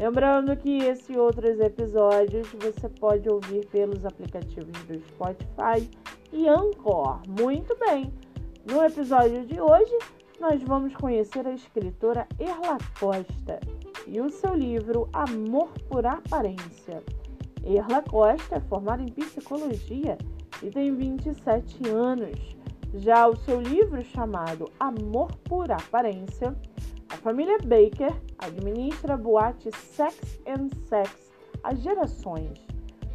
Lembrando que esse e outros episódios você pode ouvir pelos aplicativos do Spotify e Anchor. Muito bem! No episódio de hoje, nós vamos conhecer a escritora Erla Costa e o seu livro Amor por Aparência. Erla Costa é formada em psicologia e tem 27 anos. Já o seu livro chamado Amor por Aparência a família Baker administra a boate Sex and Sex há gerações.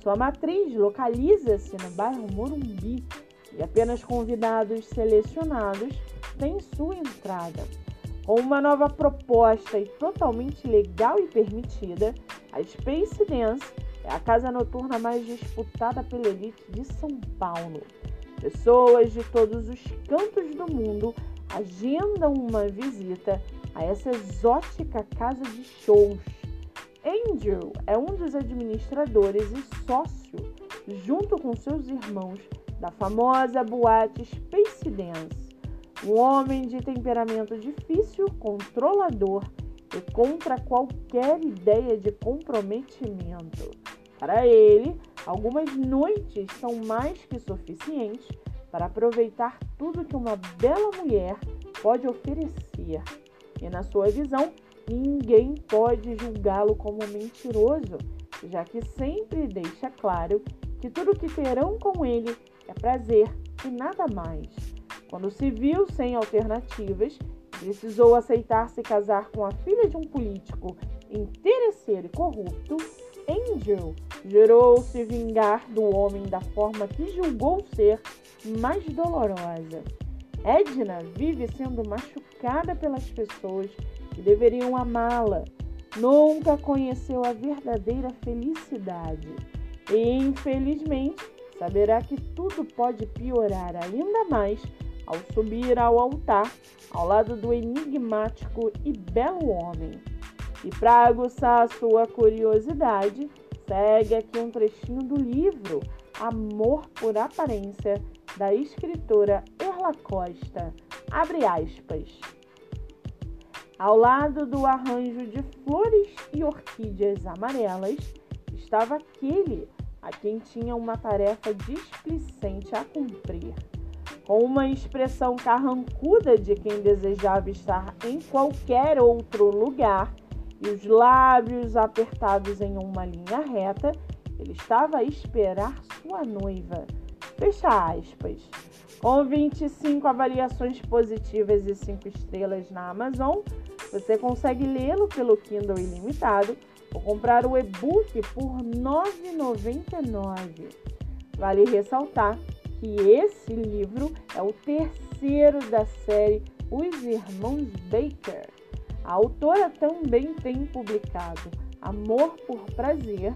Sua matriz localiza-se no bairro Morumbi e apenas convidados selecionados têm sua entrada. Com uma nova proposta e totalmente legal e permitida, a Space Dance é a casa noturna mais disputada pela elite de São Paulo. Pessoas de todos os cantos do mundo agendam uma visita a essa exótica casa de shows. Andrew é um dos administradores e sócio, junto com seus irmãos, da famosa boate Space Dance. Um homem de temperamento difícil, controlador e contra qualquer ideia de comprometimento. Para ele, algumas noites são mais que suficientes para aproveitar tudo que uma bela mulher pode oferecer e, na sua visão, ninguém pode julgá-lo como mentiroso, já que sempre deixa claro que tudo que terão com ele é prazer e nada mais. Quando se viu sem alternativas, precisou aceitar se casar com a filha de um político interesseiro e corrupto, Angel gerou se vingar do homem da forma que julgou ser mais dolorosa. Edna vive sendo machucada pelas pessoas que deveriam amá-la. Nunca conheceu a verdadeira felicidade e, infelizmente, saberá que tudo pode piorar ainda mais ao subir ao altar ao lado do enigmático e belo homem. E para aguçar a sua curiosidade, segue aqui um trechinho do livro Amor por Aparência, da escritora Erla Costa. Abre aspas. Ao lado do arranjo de flores e orquídeas amarelas estava aquele a quem tinha uma tarefa displicente a cumprir. Com uma expressão carrancuda de quem desejava estar em qualquer outro lugar e os lábios apertados em uma linha reta, ele estava a esperar sua noiva. Fecha aspas. Com 25 avaliações positivas e 5 estrelas na Amazon, você consegue lê-lo pelo Kindle ilimitado ou comprar o e-book por R$ 9,99. Vale ressaltar que esse livro é o terceiro da série Os Irmãos Baker. A autora também tem publicado Amor por Prazer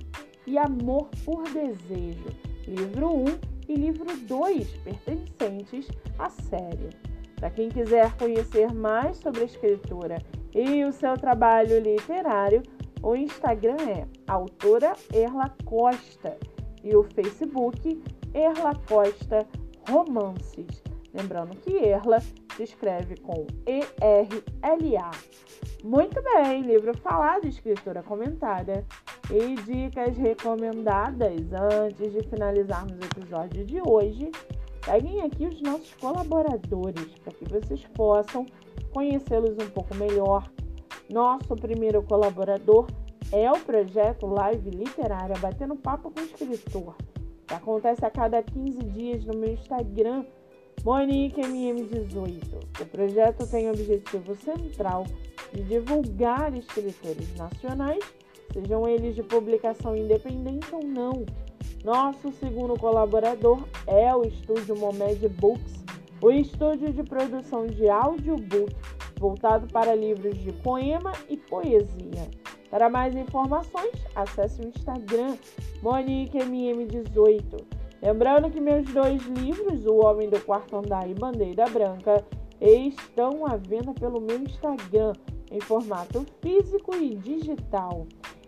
e Amor por Desejo, livro 1 e livro 2, pertencentes à série. Para quem quiser conhecer mais sobre a escritora e o seu trabalho literário, o Instagram é autora Erla Costa e o Facebook Erla Costa Romances. Lembrando que Erla se escreve com E-R-L-A. Muito bem, livro falado, escritora comentada e dicas recomendadas antes de finalizarmos o episódio de hoje. Peguem aqui os nossos colaboradores para que vocês possam conhecê-los um pouco melhor. Nosso primeiro colaborador é o projeto Live Literária Batendo Papo com o Escritor, que acontece a cada 15 dias no meu Instagram, MoniqueMM18. O projeto tem o objetivo central de divulgar escritores nacionais sejam eles de publicação independente ou não. Nosso segundo colaborador é o estúdio Momed Books, o estúdio de produção de audiobook voltado para livros de poema e poesia. Para mais informações, acesse o Instagram MoniqueMM18. Lembrando que meus dois livros, O Homem do Quarto Andar e Bandeira Branca, estão à venda pelo meu Instagram em formato físico e digital.